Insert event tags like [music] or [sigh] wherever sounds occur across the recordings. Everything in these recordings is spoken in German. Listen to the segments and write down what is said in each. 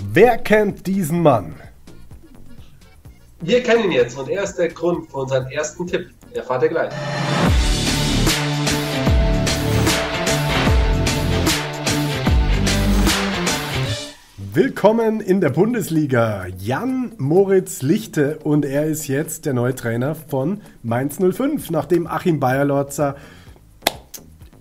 Wer kennt diesen Mann? Wir kennen ihn jetzt und er ist der Grund für unseren ersten Tipp. Erfahrt ihr gleich. Willkommen in der Bundesliga. Jan Moritz Lichte und er ist jetzt der neue Trainer von Mainz 05, nachdem Achim Bayerlotzer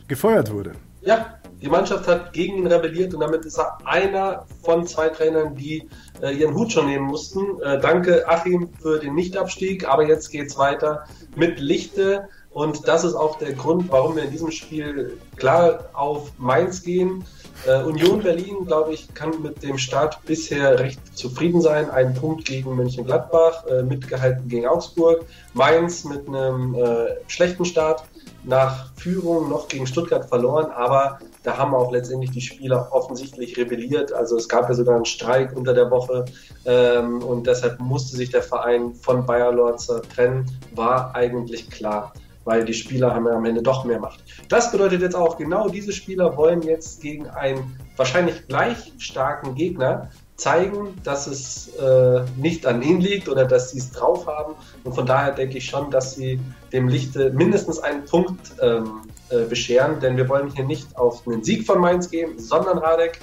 gefeuert wurde. Ja, die Mannschaft hat gegen ihn rebelliert und damit ist er einer von zwei Trainern, die äh, ihren Hut schon nehmen mussten. Äh, danke Achim für den Nichtabstieg, aber jetzt geht es weiter mit Lichte und das ist auch der Grund, warum wir in diesem Spiel klar auf Mainz gehen. Äh, Union Berlin, glaube ich, kann mit dem Start bisher recht zufrieden sein. Ein Punkt gegen Mönchengladbach, äh, mitgehalten gegen Augsburg. Mainz mit einem äh, schlechten Start nach Führung noch gegen Stuttgart verloren, aber da haben auch letztendlich die Spieler offensichtlich rebelliert. Also es gab ja sogar einen Streik unter der Woche ähm, und deshalb musste sich der Verein von Bayer Lorzer trennen, war eigentlich klar, weil die Spieler haben ja am Ende doch mehr Macht. Das bedeutet jetzt auch, genau diese Spieler wollen jetzt gegen einen wahrscheinlich gleich starken Gegner zeigen, dass es äh, nicht an ihnen liegt oder dass sie es drauf haben. Und von daher denke ich schon, dass sie dem Lichte mindestens einen Punkt ähm, äh, bescheren, denn wir wollen hier nicht auf einen Sieg von Mainz gehen, sondern Radek,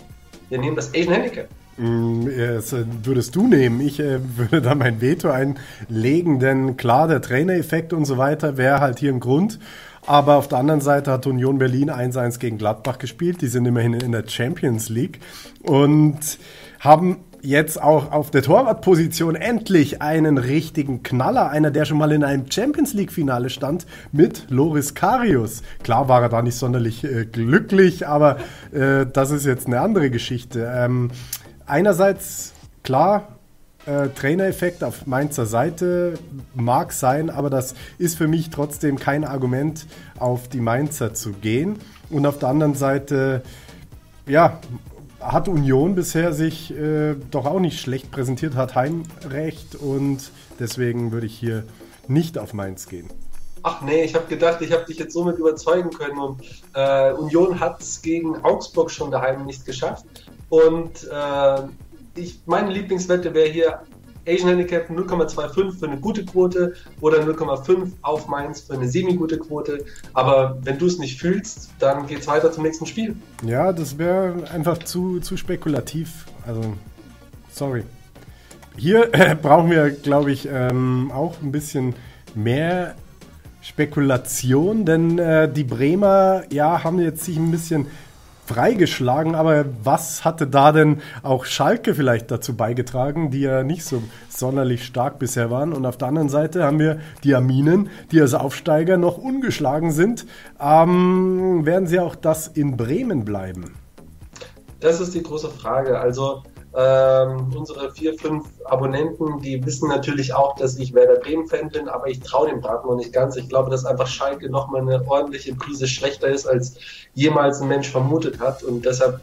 wir nehmen das Asian Handicap. Mm, das äh, würdest du nehmen. Ich äh, [laughs] würde da mein Veto einlegen, denn klar, der Trainereffekt und so weiter wäre halt hier ein Grund. Aber auf der anderen Seite hat Union Berlin 1-1 gegen Gladbach gespielt. Die sind immerhin in der Champions League und haben jetzt auch auf der Torwartposition endlich einen richtigen Knaller, einer, der schon mal in einem Champions League-Finale stand, mit Loris Karius. Klar war er da nicht sonderlich äh, glücklich, aber äh, das ist jetzt eine andere Geschichte. Ähm, einerseits, klar, äh, Trainereffekt auf Mainzer Seite mag sein, aber das ist für mich trotzdem kein Argument, auf die Mainzer zu gehen. Und auf der anderen Seite, ja, hat Union bisher sich äh, doch auch nicht schlecht präsentiert, hat Heimrecht und deswegen würde ich hier nicht auf Mainz gehen. Ach nee, ich habe gedacht, ich habe dich jetzt somit überzeugen können und äh, Union hat es gegen Augsburg schon daheim nicht geschafft und äh, ich, meine Lieblingswette wäre hier Asian Handicap 0,25 für eine gute Quote oder 0,5 auf Mainz für eine semi-gute Quote. Aber wenn du es nicht fühlst, dann geht es weiter zum nächsten Spiel. Ja, das wäre einfach zu, zu spekulativ. Also, sorry. Hier äh, brauchen wir, glaube ich, ähm, auch ein bisschen mehr Spekulation, denn äh, die Bremer ja, haben jetzt sich ein bisschen freigeschlagen, aber was hatte da denn auch Schalke vielleicht dazu beigetragen, die ja nicht so sonderlich stark bisher waren? Und auf der anderen Seite haben wir die Arminen, die als Aufsteiger noch ungeschlagen sind. Ähm, werden sie auch das in Bremen bleiben? Das ist die große Frage. Also ähm, unsere vier, fünf Abonnenten, die wissen natürlich auch, dass ich Werder Bremen-Fan bin, aber ich traue dem Braten noch nicht ganz. Ich glaube, dass einfach Schalke nochmal eine ordentliche Prise schlechter ist, als jemals ein Mensch vermutet hat. Und deshalb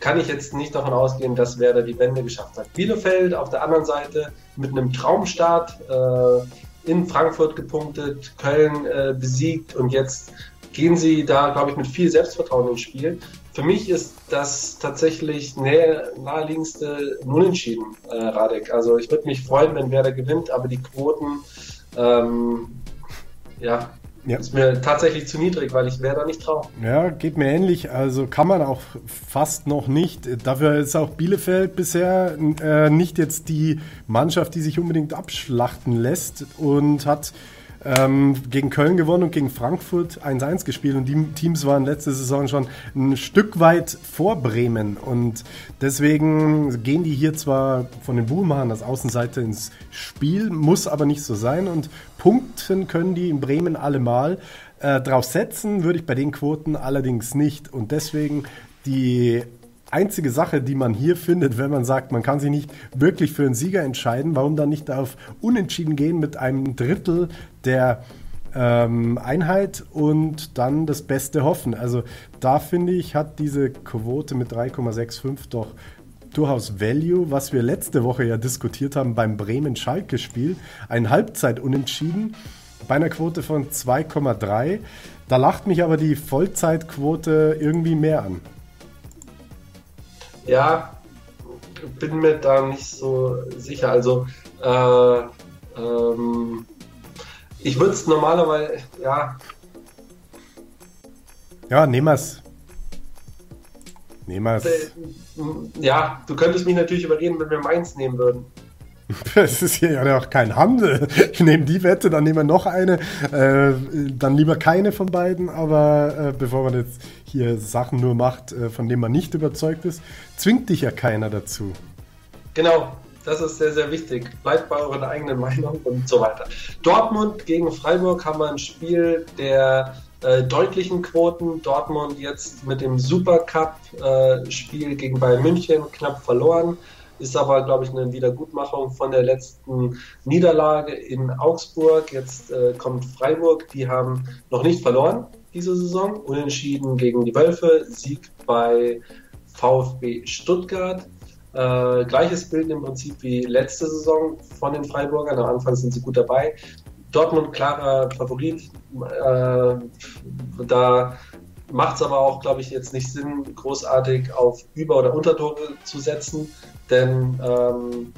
kann ich jetzt nicht davon ausgehen, dass Werder die Wende geschafft hat. Bielefeld auf der anderen Seite mit einem Traumstart äh, in Frankfurt gepunktet, Köln äh, besiegt und jetzt gehen sie da, glaube ich, mit viel Selbstvertrauen ins Spiel. Für mich ist das tatsächlich naheliegendste Unentschieden, äh, Radek. Also ich würde mich freuen, wenn Werder gewinnt, aber die Quoten, ähm, ja, ja. Ist mir tatsächlich zu niedrig, weil ich Werder nicht traue. Ja, geht mir ähnlich. Also kann man auch fast noch nicht. Dafür ist auch Bielefeld bisher äh, nicht jetzt die Mannschaft, die sich unbedingt abschlachten lässt und hat ähm, gegen Köln gewonnen und gegen Frankfurt 1-1 gespielt. Und die Teams waren letzte Saison schon ein Stück weit vor Bremen. Und deswegen gehen die hier zwar von den Buhmachern als Außenseite ins Spiel, muss aber nicht so sein. Und punkten können die in Bremen allemal. Äh, drauf setzen würde ich bei den Quoten allerdings nicht. Und deswegen die einzige Sache, die man hier findet, wenn man sagt, man kann sich nicht wirklich für einen Sieger entscheiden, warum dann nicht auf Unentschieden gehen mit einem Drittel der ähm, Einheit und dann das Beste hoffen. Also da finde ich, hat diese Quote mit 3,65 doch durchaus Value, was wir letzte Woche ja diskutiert haben beim Bremen-Schalke-Spiel. Ein Halbzeit-Unentschieden bei einer Quote von 2,3. Da lacht mich aber die Vollzeitquote irgendwie mehr an. Ja, bin mir da nicht so sicher. Also, äh, ähm, ich würde es normalerweise, ja. Ja, nehmen wir es. Nehmen wir es. Äh, ja, du könntest mich natürlich überreden, wenn wir Mainz nehmen würden. [laughs] Es ist hier ja auch kein Handel. Ich nehme die Wette, dann nehmen wir noch eine. Äh, dann lieber keine von beiden, aber äh, bevor man jetzt hier Sachen nur macht, äh, von denen man nicht überzeugt ist, zwingt dich ja keiner dazu. Genau, das ist sehr, sehr wichtig. Bleibt bei eurer eigenen Meinung und so weiter. Dortmund gegen Freiburg haben wir ein Spiel der äh, deutlichen Quoten. Dortmund jetzt mit dem Supercup-Spiel äh, gegen Bayern München knapp verloren. Ist aber, glaube ich, eine Wiedergutmachung von der letzten Niederlage in Augsburg. Jetzt äh, kommt Freiburg. Die haben noch nicht verloren diese Saison. Unentschieden gegen die Wölfe. Sieg bei VfB Stuttgart. Äh, gleiches Bild im Prinzip wie letzte Saison von den Freiburgern. Am Anfang sind sie gut dabei. Dortmund klarer Favorit. Äh, da macht es aber auch, glaube ich, jetzt nicht Sinn, großartig auf Über- oder Untertore zu setzen, denn ähm,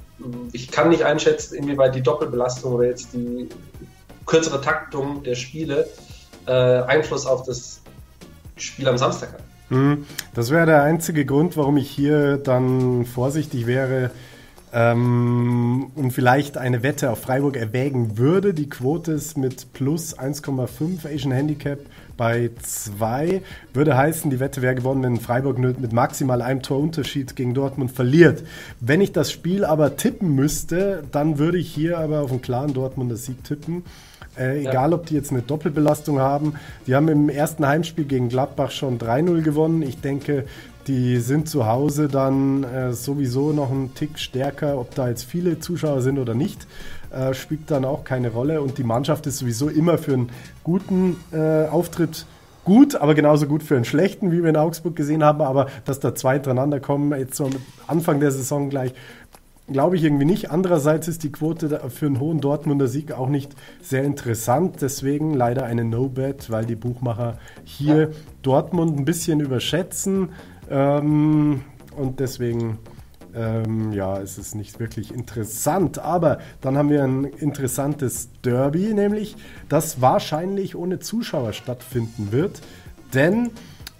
ich kann nicht einschätzen, inwieweit die Doppelbelastung oder jetzt die kürzere Taktung der Spiele äh, Einfluss auf das Spiel am Samstag hat. Hm, das wäre der einzige Grund, warum ich hier dann vorsichtig wäre ähm, und vielleicht eine Wette auf Freiburg erwägen würde. Die Quote ist mit plus 1,5 Asian Handicap bei 2. Würde heißen, die Wette wäre gewonnen, wenn Freiburg mit maximal einem Torunterschied gegen Dortmund verliert. Wenn ich das Spiel aber tippen müsste, dann würde ich hier aber auf einen klaren Dortmunder Sieg tippen. Äh, ja. Egal, ob die jetzt eine Doppelbelastung haben. Die haben im ersten Heimspiel gegen Gladbach schon 3-0 gewonnen. Ich denke, die sind zu Hause dann äh, sowieso noch einen Tick stärker. Ob da jetzt viele Zuschauer sind oder nicht, äh, spielt dann auch keine Rolle. Und die Mannschaft ist sowieso immer für einen guten äh, Auftritt gut, aber genauso gut für einen schlechten, wie wir in Augsburg gesehen haben. Aber dass da zwei hintereinander kommen, jetzt so am Anfang der Saison gleich, Glaube ich irgendwie nicht. Andererseits ist die Quote für einen hohen Dortmunder Sieg auch nicht sehr interessant. Deswegen leider eine No-Bet, weil die Buchmacher hier ja. Dortmund ein bisschen überschätzen. Ähm, und deswegen ähm, ja, ist es nicht wirklich interessant. Aber dann haben wir ein interessantes Derby, nämlich das wahrscheinlich ohne Zuschauer stattfinden wird. Denn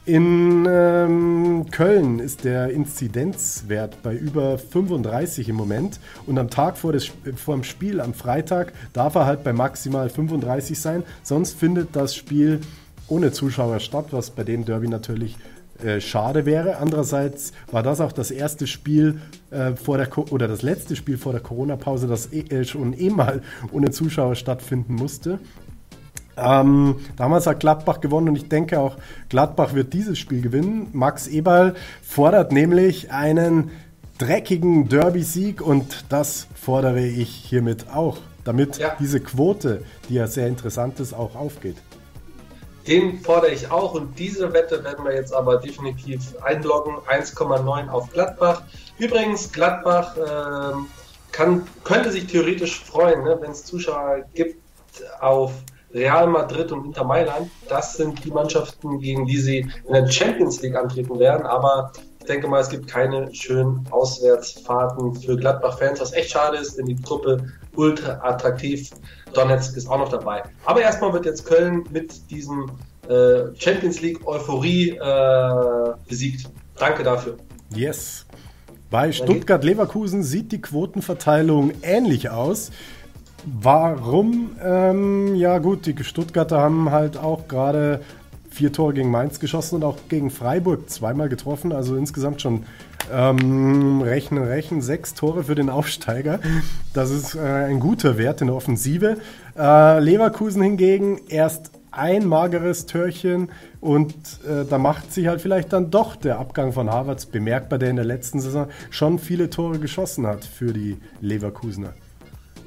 in ähm, Köln ist der Inzidenzwert bei über 35 im Moment und am Tag vor, des, vor dem Spiel, am Freitag, darf er halt bei maximal 35 sein. Sonst findet das Spiel ohne Zuschauer statt, was bei dem Derby natürlich äh, schade wäre. Andererseits war das auch das erste Spiel äh, vor der Co oder das letzte Spiel vor der Corona-Pause, das eh, schon eh mal ohne Zuschauer stattfinden musste. Ähm, damals hat Gladbach gewonnen und ich denke auch, Gladbach wird dieses Spiel gewinnen. Max Eberl fordert nämlich einen dreckigen Derby-Sieg und das fordere ich hiermit auch, damit ja. diese Quote, die ja sehr interessant ist, auch aufgeht. Den fordere ich auch und diese Wette werden wir jetzt aber definitiv einloggen. 1,9 auf Gladbach. Übrigens, Gladbach äh, kann, könnte sich theoretisch freuen, ne, wenn es Zuschauer gibt auf Real Madrid und Inter Mailand, das sind die Mannschaften, gegen die sie in der Champions League antreten werden. Aber ich denke mal, es gibt keine schönen Auswärtsfahrten für Gladbach-Fans, was echt schade ist, denn die Truppe ultra attraktiv. Donetsk ist auch noch dabei. Aber erstmal wird jetzt Köln mit diesem äh, Champions League Euphorie äh, besiegt. Danke dafür. Yes. Bei Stuttgart-Leverkusen sieht die Quotenverteilung ähnlich aus. Warum? Ähm, ja gut, die Stuttgarter haben halt auch gerade vier Tore gegen Mainz geschossen und auch gegen Freiburg zweimal getroffen. Also insgesamt schon ähm, rechnen, rechnen, sechs Tore für den Aufsteiger. Das ist äh, ein guter Wert in der Offensive. Äh, Leverkusen hingegen erst ein mageres Törchen und äh, da macht sich halt vielleicht dann doch der Abgang von Havertz bemerkbar, der in der letzten Saison schon viele Tore geschossen hat für die Leverkusener.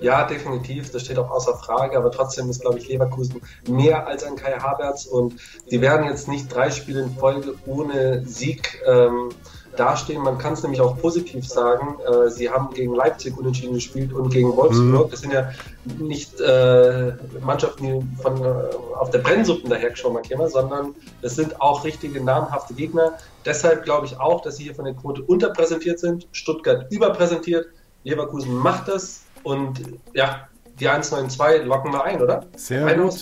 Ja, definitiv, das steht auch außer Frage, aber trotzdem ist, glaube ich, Leverkusen mehr als ein Kai Havertz und die werden jetzt nicht drei Spiele in Folge ohne Sieg ähm, dastehen. Man kann es nämlich auch positiv sagen. Äh, sie haben gegen Leipzig unentschieden gespielt und gegen Wolfsburg. Mhm. Das sind ja nicht äh, Mannschaften, die von, äh, auf der Brennsuppen dahergeschoben markieren, sondern das sind auch richtige namhafte Gegner. Deshalb glaube ich auch, dass sie hier von der Quote unterpräsentiert sind. Stuttgart überpräsentiert. Leverkusen macht das. Und ja, die 192 locken wir ein, oder? Sehr ein gut.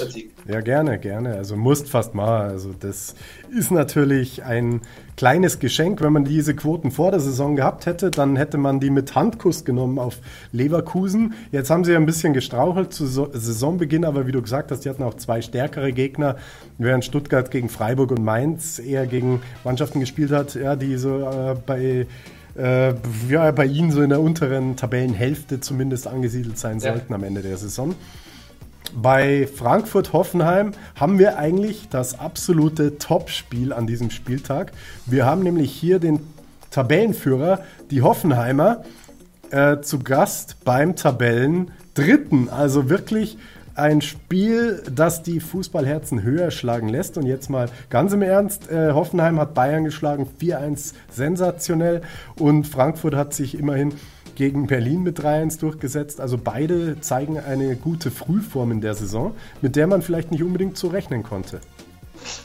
Ja, gerne, gerne. Also musst fast mal. Also das ist natürlich ein kleines Geschenk. Wenn man diese Quoten vor der Saison gehabt hätte, dann hätte man die mit Handkuss genommen auf Leverkusen. Jetzt haben sie ein bisschen gestrauchelt zu Saisonbeginn, aber wie du gesagt hast, die hatten auch zwei stärkere Gegner, während Stuttgart gegen Freiburg und Mainz eher gegen Mannschaften gespielt hat, ja, die so äh, bei äh, ja, bei ihnen so in der unteren Tabellenhälfte zumindest angesiedelt sein ja. sollten am Ende der Saison. Bei Frankfurt-Hoffenheim haben wir eigentlich das absolute Topspiel an diesem Spieltag. Wir haben nämlich hier den Tabellenführer, die Hoffenheimer, äh, zu Gast beim Tabellendritten. Also wirklich ein Spiel, das die Fußballherzen höher schlagen lässt. Und jetzt mal ganz im Ernst, äh, Hoffenheim hat Bayern geschlagen, 4-1 sensationell. Und Frankfurt hat sich immerhin gegen Berlin mit 3-1 durchgesetzt. Also beide zeigen eine gute Frühform in der Saison, mit der man vielleicht nicht unbedingt zu rechnen konnte.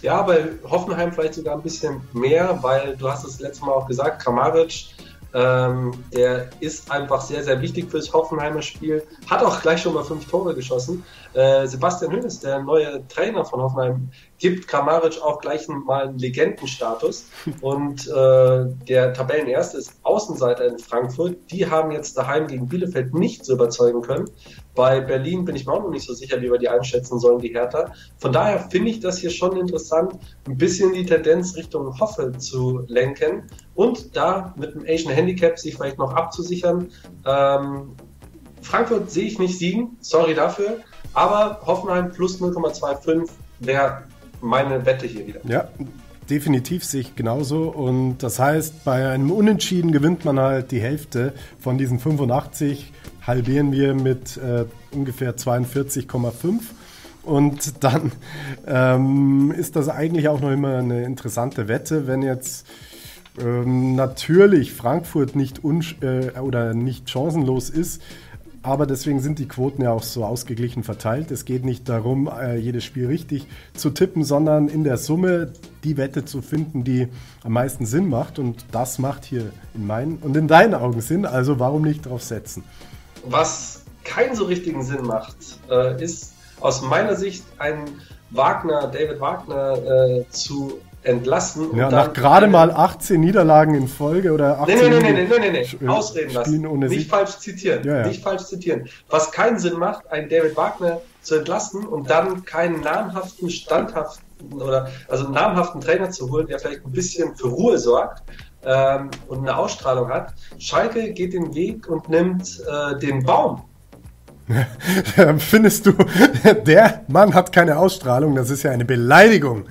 Ja, bei Hoffenheim vielleicht sogar ein bisschen mehr, weil du hast es letztes Mal auch gesagt, Kramaric ähm, der ist einfach sehr, sehr wichtig fürs Hoffenheimer Spiel. Hat auch gleich schon mal fünf Tore geschossen. Äh, Sebastian Hönes, der neue Trainer von Hoffenheim, gibt Kramaric auch gleich mal einen Legendenstatus. Und äh, der Tabellenerste ist Außenseiter in Frankfurt. Die haben jetzt daheim gegen Bielefeld nicht so überzeugen können. Bei Berlin bin ich mir auch noch nicht so sicher, wie wir die einschätzen sollen, die Hertha. Von daher finde ich das hier schon interessant, ein bisschen die Tendenz Richtung Hoffe zu lenken und da mit dem Asian Handicap sich vielleicht noch abzusichern. Ähm, Frankfurt sehe ich nicht siegen, sorry dafür, aber Hoffenheim plus 0,25 wäre meine Wette hier wieder. Ja, definitiv sehe ich genauso. Und das heißt, bei einem Unentschieden gewinnt man halt die Hälfte von diesen 85, halbieren wir mit äh, ungefähr 42,5. Und dann ähm, ist das eigentlich auch noch immer eine interessante Wette, wenn jetzt ähm, natürlich Frankfurt nicht äh, oder nicht chancenlos ist, aber deswegen sind die Quoten ja auch so ausgeglichen verteilt. Es geht nicht darum, äh, jedes Spiel richtig zu tippen, sondern in der Summe die Wette zu finden, die am meisten Sinn macht. Und das macht hier in meinen und in deinen Augen Sinn. Also warum nicht drauf setzen? Was keinen so richtigen Sinn macht, äh, ist aus meiner Sicht ein Wagner, David Wagner äh, zu entlassen. Ja, nach gerade mal 18 Niederlagen in Folge oder 18 Nee, nee, nee, nee, nee, nee, nee. ausreden lassen. Ohne nicht falsch zitieren. Ja, ja. Nicht falsch zitieren. Was keinen Sinn macht, einen David Wagner zu entlassen und dann keinen namhaften, standhaften oder also namhaften Trainer zu holen, der vielleicht ein bisschen für Ruhe sorgt ähm, und eine Ausstrahlung hat. Schalke geht den Weg und nimmt äh, den Baum. [laughs] Findest du, [laughs] der Mann hat keine Ausstrahlung, das ist ja eine Beleidigung.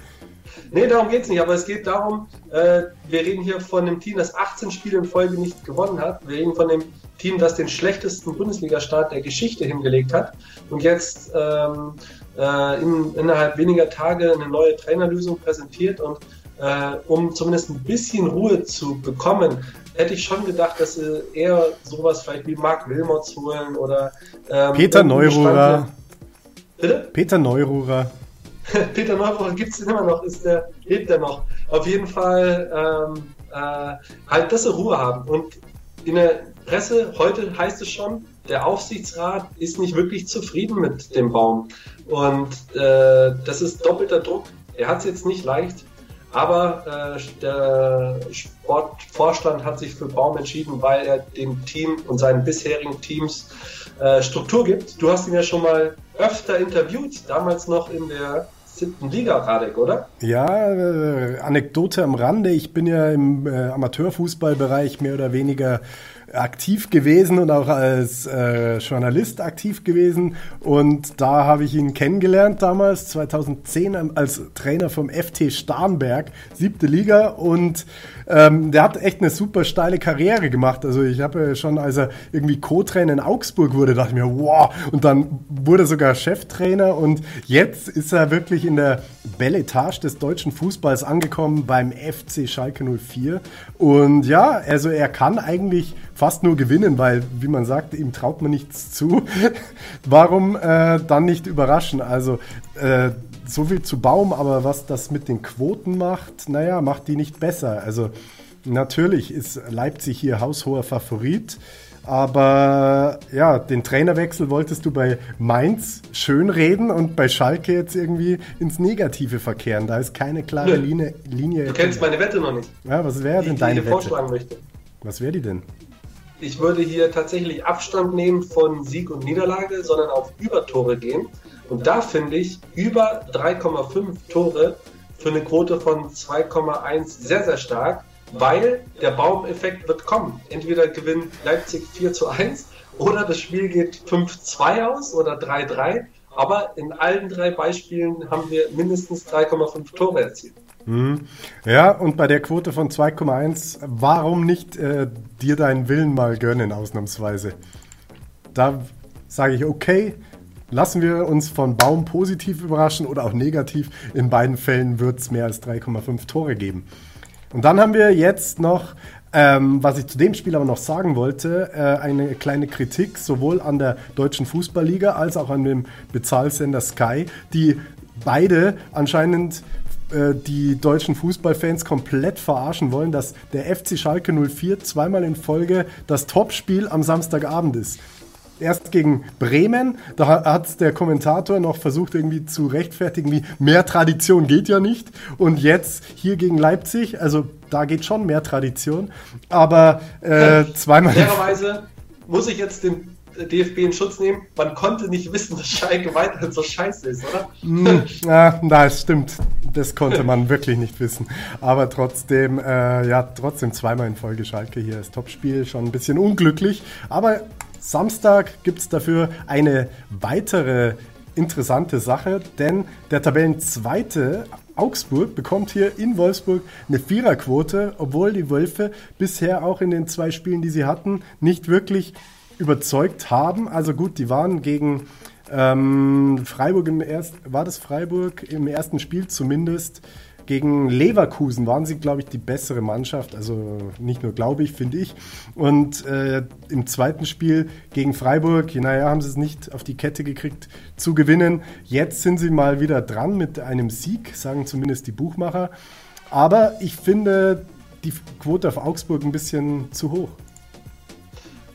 Nee, darum geht es nicht, aber es geht darum, äh, wir reden hier von einem Team, das 18 Spiele in Folge nicht gewonnen hat. Wir reden von dem Team, das den schlechtesten Bundesliga-Start der Geschichte hingelegt hat und jetzt ähm, äh, in, innerhalb weniger Tage eine neue Trainerlösung präsentiert und äh, um zumindest ein bisschen Ruhe zu bekommen, hätte ich schon gedacht, dass sie eher sowas vielleicht wie Marc Wilmots holen oder ähm, Peter Neururer. Bitte? Peter Neururer. [laughs] Peter Neubauer gibt es immer noch, ist der, lebt er noch. Auf jeden Fall ähm, äh, halt, dass sie Ruhe haben. Und in der Presse heute heißt es schon, der Aufsichtsrat ist nicht wirklich zufrieden mit dem Baum. Und äh, das ist doppelter Druck. Er hat es jetzt nicht leicht, aber äh, der Sportvorstand hat sich für Baum entschieden, weil er dem Team und seinen bisherigen Teams äh, Struktur gibt. Du hast ihn ja schon mal öfter interviewt, damals noch in der siebten Liga, Radek, oder? Ja, äh, Anekdote am Rande. Ich bin ja im äh, Amateurfußballbereich mehr oder weniger aktiv gewesen und auch als äh, Journalist aktiv gewesen. Und da habe ich ihn kennengelernt damals, 2010, als Trainer vom FT Starnberg, siebte Liga. Und ähm, der hat echt eine super steile Karriere gemacht. Also ich habe schon, als er irgendwie Co-Trainer in Augsburg wurde, dachte ich mir, wow. Und dann wurde er sogar Cheftrainer und jetzt ist er wirklich wirklich in der Belletage des deutschen Fußballs angekommen beim FC Schalke 04. Und ja, also er kann eigentlich fast nur gewinnen, weil, wie man sagt, ihm traut man nichts zu. [laughs] Warum äh, dann nicht überraschen? Also äh, so viel zu Baum, aber was das mit den Quoten macht, naja, macht die nicht besser. Also natürlich ist Leipzig hier haushoher Favorit. Aber ja, den Trainerwechsel wolltest du bei Mainz schön reden und bei Schalke jetzt irgendwie ins Negative verkehren. Da ist keine klare Linie. Linie du kennst meine Wette noch nicht. Ja, was wäre denn deine die Wette? vorschlagen möchte. Was wäre die denn? Ich würde hier tatsächlich Abstand nehmen von Sieg und Niederlage, sondern auf Übertore gehen. Und da finde ich über 3,5 Tore für eine Quote von 2,1 sehr, sehr stark weil der Baumeffekt wird kommen. Entweder gewinnt Leipzig 4 zu 1 oder das Spiel geht 5-2 aus oder 3-3. Aber in allen drei Beispielen haben wir mindestens 3,5 Tore erzielt. Mhm. Ja, und bei der Quote von 2,1, warum nicht äh, dir deinen Willen mal gönnen, ausnahmsweise? Da sage ich, okay, lassen wir uns von Baum positiv überraschen oder auch negativ. In beiden Fällen wird es mehr als 3,5 Tore geben. Und dann haben wir jetzt noch, ähm, was ich zu dem Spiel aber noch sagen wollte, äh, eine kleine Kritik sowohl an der deutschen Fußballliga als auch an dem Bezahlsender Sky, die beide anscheinend äh, die deutschen Fußballfans komplett verarschen wollen, dass der FC Schalke 04 zweimal in Folge das Topspiel am Samstagabend ist erst gegen Bremen. Da hat der Kommentator noch versucht, irgendwie zu rechtfertigen, wie mehr Tradition geht ja nicht. Und jetzt hier gegen Leipzig, also da geht schon mehr Tradition. Aber äh, zweimal. Fairerweise muss ich jetzt den DFB in Schutz nehmen. Man konnte nicht wissen, dass Schalke weiterhin so scheiße ist, oder? Mm, ja, das stimmt. Das konnte man wirklich nicht wissen. Aber trotzdem, äh, ja, trotzdem zweimal in Folge Schalke hier das Topspiel. Schon ein bisschen unglücklich. Aber Samstag gibt es dafür eine weitere interessante Sache, denn der Tabellenzweite Augsburg bekommt hier in Wolfsburg eine Viererquote, obwohl die Wölfe bisher auch in den zwei Spielen, die sie hatten, nicht wirklich überzeugt haben. Also gut, die waren gegen ähm, Freiburg im ersten, war das Freiburg im ersten Spiel zumindest gegen Leverkusen waren sie, glaube ich, die bessere Mannschaft. Also nicht nur glaube ich, finde ich. Und äh, im zweiten Spiel gegen Freiburg, naja, haben sie es nicht auf die Kette gekriegt zu gewinnen. Jetzt sind sie mal wieder dran mit einem Sieg, sagen zumindest die Buchmacher. Aber ich finde die Quote auf Augsburg ein bisschen zu hoch.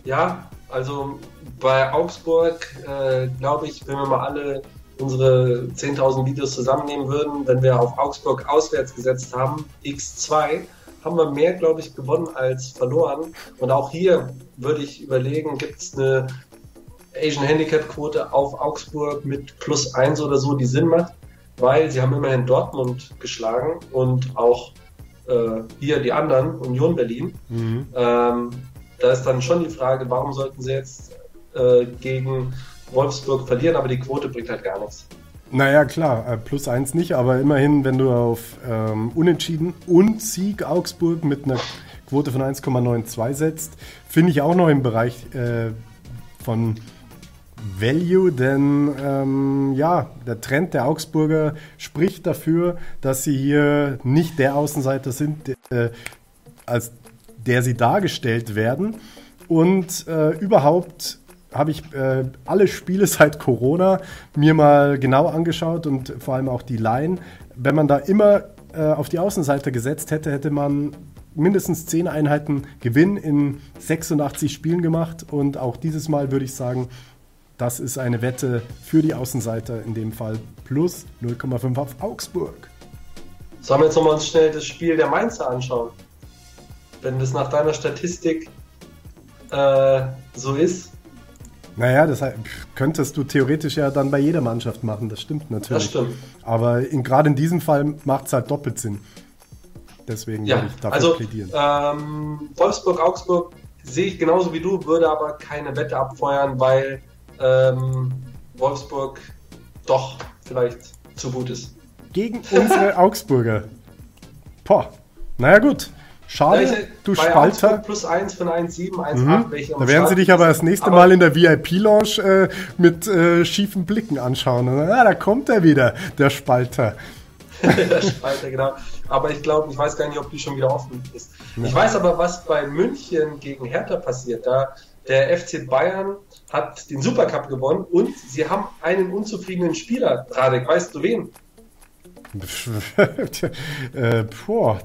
Ja, also bei Augsburg, äh, glaube ich, wenn wir mal alle unsere 10.000 Videos zusammennehmen würden, wenn wir auf Augsburg auswärts gesetzt haben, x2, haben wir mehr, glaube ich, gewonnen als verloren. Und auch hier würde ich überlegen, gibt es eine Asian Handicap Quote auf Augsburg mit plus 1 oder so, die Sinn macht, weil sie haben immerhin Dortmund geschlagen und auch äh, hier die anderen, Union Berlin. Mhm. Ähm, da ist dann schon die Frage, warum sollten sie jetzt äh, gegen Wolfsburg verlieren, aber die Quote bringt halt gar nichts. Naja, klar, äh, plus eins nicht, aber immerhin, wenn du auf ähm, Unentschieden und Sieg Augsburg mit einer Quote von 1,92 setzt, finde ich auch noch im Bereich äh, von Value, denn ähm, ja, der Trend der Augsburger spricht dafür, dass sie hier nicht der Außenseiter sind, äh, als der sie dargestellt werden und äh, überhaupt habe ich äh, alle Spiele [laughs] seit Corona mir mal genau angeschaut und vor allem auch die Line. Wenn man da immer äh, auf die Außenseite gesetzt hätte, hätte man mindestens 10 Einheiten Gewinn in 86 Spielen gemacht. Und auch dieses Mal würde ich sagen, das ist eine Wette für die Außenseiter, in dem Fall plus 0,5 auf Augsburg. Sollen wir jetzt nochmal uns schnell das Spiel der Mainzer anschauen? Wenn das nach deiner Statistik äh, so ist, naja, das könntest du theoretisch ja dann bei jeder Mannschaft machen, das stimmt natürlich. Das stimmt. Aber gerade in diesem Fall macht es halt doppelt Sinn. Deswegen ja, würde ich dafür also, plädieren. Ähm, Wolfsburg, Augsburg sehe ich genauso wie du, würde aber keine Wette abfeuern, weil ähm, Wolfsburg doch vielleicht zu gut ist. Gegen unsere [laughs] Augsburger. Boah, naja gut. Schade, du Spalter. Plus 1 von 1,7, 1,8. Mhm. Da werden sie dich aber das nächste aber Mal in der VIP-Lounge äh, mit äh, schiefen Blicken anschauen. Und, ah, da kommt er wieder, der Spalter. [laughs] der Spalter, genau. Aber ich glaube, ich weiß gar nicht, ob die schon wieder offen ist. Ja. Ich weiß aber, was bei München gegen Hertha passiert. Da der FC Bayern hat den Supercup gewonnen und sie haben einen unzufriedenen Spieler. Radek, weißt du wen? [laughs] äh, boah,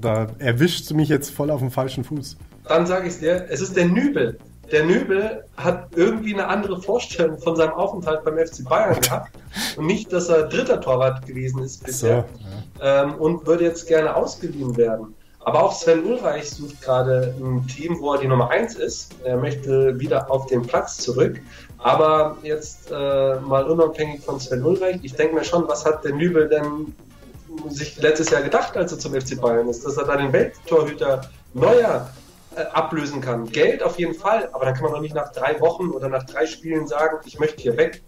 da erwischt du mich jetzt voll auf dem falschen Fuß. Dann sage ich es dir, es ist der Nübel. Der Nübel hat irgendwie eine andere Vorstellung von seinem Aufenthalt beim FC Bayern gehabt und nicht, dass er dritter Torwart gewesen ist bisher so, ja. ähm, und würde jetzt gerne ausgeliehen werden. Aber auch Sven Ulreich sucht gerade ein Team, wo er die Nummer 1 ist. Er möchte wieder auf den Platz zurück. Aber jetzt äh, mal unabhängig von Sven Ulreich, ich denke mir schon, was hat der Nübel denn sich letztes Jahr gedacht, als er zum FC Bayern ist, dass er da den Welttorhüter Neuer äh, ablösen kann. Geld auf jeden Fall, aber dann kann man doch nicht nach drei Wochen oder nach drei Spielen sagen, ich möchte hier weg.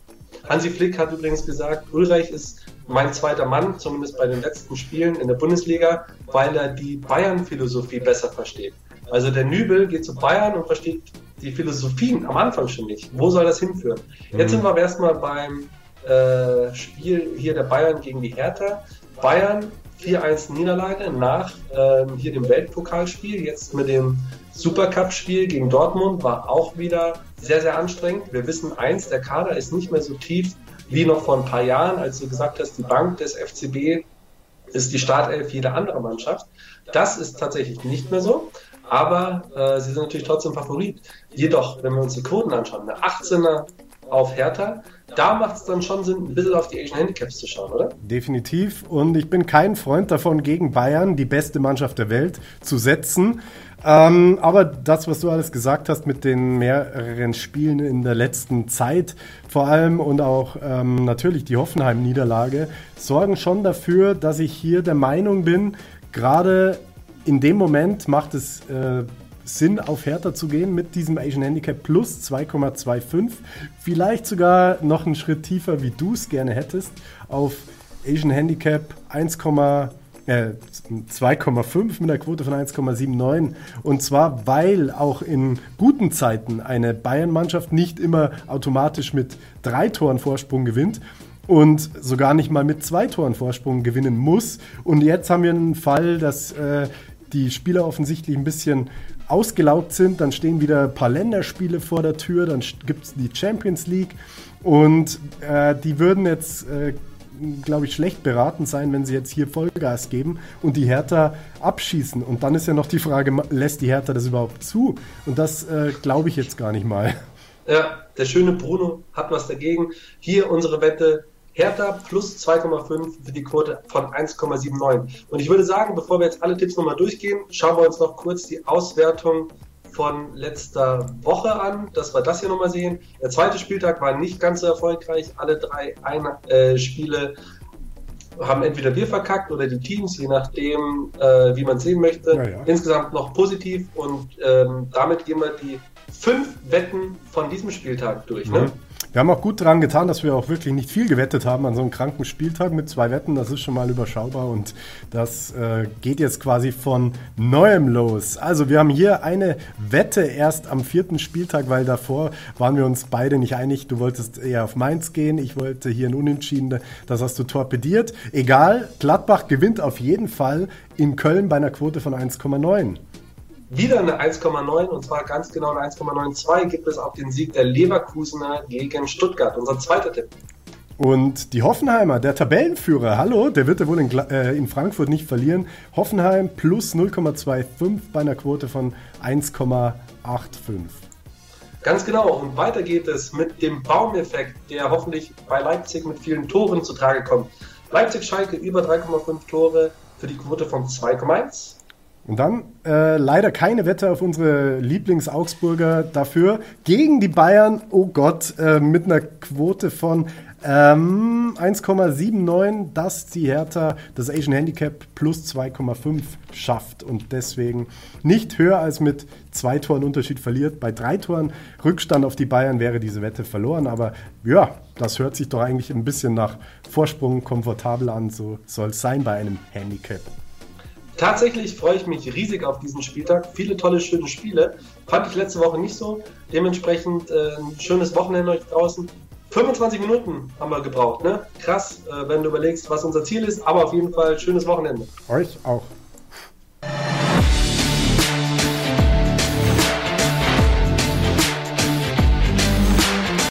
Hansi Flick hat übrigens gesagt, Ulreich ist mein zweiter Mann, zumindest bei den letzten Spielen in der Bundesliga, weil er die Bayern-Philosophie besser versteht. Also der Nübel geht zu Bayern und versteht die Philosophien am Anfang schon nicht. Wo soll das hinführen? Mhm. Jetzt sind wir aber erstmal beim äh, Spiel hier der Bayern gegen die Hertha. Bayern 4-1 Niederlage nach äh, hier dem Weltpokalspiel, jetzt mit dem Supercup-Spiel gegen Dortmund war auch wieder sehr, sehr anstrengend. Wir wissen eins, der Kader ist nicht mehr so tief wie noch vor ein paar Jahren, als du gesagt hast, die Bank des FCB ist die Startelf jeder andere Mannschaft. Das ist tatsächlich nicht mehr so, aber äh, sie sind natürlich trotzdem Favorit. Jedoch, wenn wir uns die Quoten anschauen, eine 18er auf Hertha, da macht es dann schon Sinn, ein bisschen auf die Asian Handicaps zu schauen, oder? Definitiv. Und ich bin kein Freund davon, gegen Bayern, die beste Mannschaft der Welt, zu setzen. Ähm, aber das, was du alles gesagt hast mit den mehreren Spielen in der letzten Zeit, vor allem und auch ähm, natürlich die Hoffenheim-Niederlage, sorgen schon dafür, dass ich hier der Meinung bin, gerade in dem Moment macht es äh, Sinn, auf Hertha zu gehen mit diesem Asian Handicap plus 2,25. Vielleicht sogar noch einen Schritt tiefer, wie du es gerne hättest, auf Asian Handicap 1, 2,5 mit einer Quote von 1,79. Und zwar, weil auch in guten Zeiten eine Bayern-Mannschaft nicht immer automatisch mit drei Toren Vorsprung gewinnt und sogar nicht mal mit zwei Toren Vorsprung gewinnen muss. Und jetzt haben wir einen Fall, dass äh, die Spieler offensichtlich ein bisschen ausgelaugt sind. Dann stehen wieder ein paar Länderspiele vor der Tür. Dann gibt es die Champions League. Und äh, die würden jetzt äh, glaube ich, schlecht beraten sein, wenn sie jetzt hier Vollgas geben und die Hertha abschießen. Und dann ist ja noch die Frage, lässt die Hertha das überhaupt zu? Und das äh, glaube ich jetzt gar nicht mal. Ja, der schöne Bruno hat was dagegen. Hier unsere Wette. Hertha plus 2,5 für die Quote von 1,79. Und ich würde sagen, bevor wir jetzt alle Tipps nochmal durchgehen, schauen wir uns noch kurz die Auswertung von letzter Woche an, dass wir das hier nochmal sehen. Der zweite Spieltag war nicht ganz so erfolgreich. Alle drei ein, äh, Spiele haben entweder wir verkackt oder die Teams, je nachdem, äh, wie man sehen möchte. Ja, ja. Insgesamt noch positiv und ähm, damit gehen wir die fünf Wetten von diesem Spieltag durch. Ne? Wir haben auch gut daran getan, dass wir auch wirklich nicht viel gewettet haben an so einem kranken Spieltag mit zwei Wetten. Das ist schon mal überschaubar und das äh, geht jetzt quasi von neuem los. Also wir haben hier eine Wette erst am vierten Spieltag, weil davor waren wir uns beide nicht einig. Du wolltest eher auf Mainz gehen, ich wollte hier ein Unentschieden. Das hast du torpediert. Egal, Gladbach gewinnt auf jeden Fall in Köln bei einer Quote von 1,9 wieder eine 1,9 und zwar ganz genau eine 1,92 gibt es auch den Sieg der Leverkusener gegen Stuttgart, unser zweiter Tipp. Und die Hoffenheimer, der Tabellenführer, hallo, der wird ja wohl in, äh, in Frankfurt nicht verlieren. Hoffenheim plus 0,25 bei einer Quote von 1,85. Ganz genau. Und weiter geht es mit dem Baumeffekt, der hoffentlich bei Leipzig mit vielen Toren zutage kommt. Leipzig-Schalke über 3,5 Tore für die Quote von 2,1. Und dann äh, leider keine Wette auf unsere Lieblings-Augsburger dafür. Gegen die Bayern, oh Gott, äh, mit einer Quote von ähm, 1,79, dass die Hertha das Asian Handicap plus 2,5 schafft und deswegen nicht höher als mit zwei Toren Unterschied verliert. Bei drei Toren Rückstand auf die Bayern wäre diese Wette verloren, aber ja, das hört sich doch eigentlich ein bisschen nach Vorsprung komfortabel an. So soll es sein bei einem Handicap. Tatsächlich freue ich mich riesig auf diesen Spieltag. Viele tolle, schöne Spiele. Fand ich letzte Woche nicht so. Dementsprechend äh, ein schönes Wochenende euch draußen. 25 Minuten haben wir gebraucht, ne? Krass, äh, wenn du überlegst, was unser Ziel ist, aber auf jeden Fall schönes Wochenende. Euch auch.